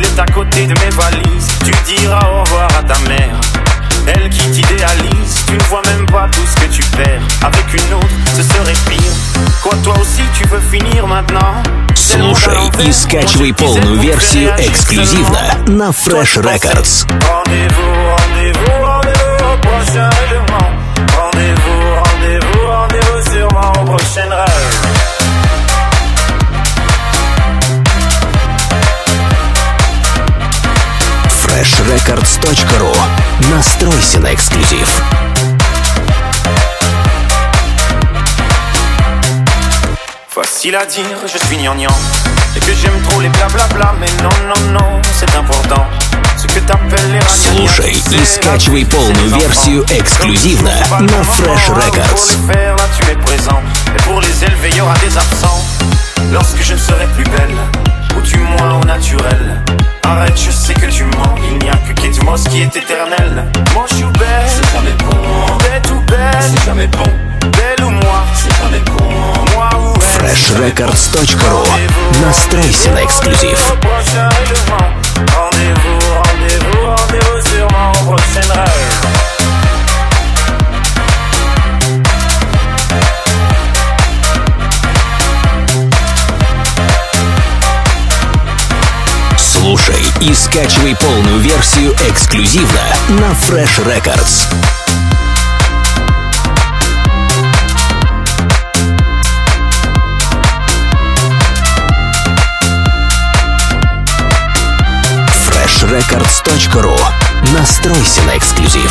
il est à côté de mes valises. Tu diras au revoir à ta mère. Elle qui t'idéalise, tu ne vois même pas tout ce que tu perds. Avec une autre, ce serait pire. Quoi, toi aussi, tu veux finir maintenant? Слушай и скачивай полную версию эксклюзивно na Fresh Records. freshrecords.ru. Настройся на эксклюзив. Facile à dire, je suis gnangnan Et que j'aime trop les blablabla Mais non, non, non, c'est important Слушай и скачивай полную версию эксклюзивно на Fresh Records. Lorsque je ne serai plus Moi c'est jamais bon. c'est jamais bon. c'est jamais bon. Moi FreshRecords.ru эксклюзив. Слушай и скачивай полную версию эксклюзивно на Fresh Records. freshrecords.ru Настройся на эксклюзив.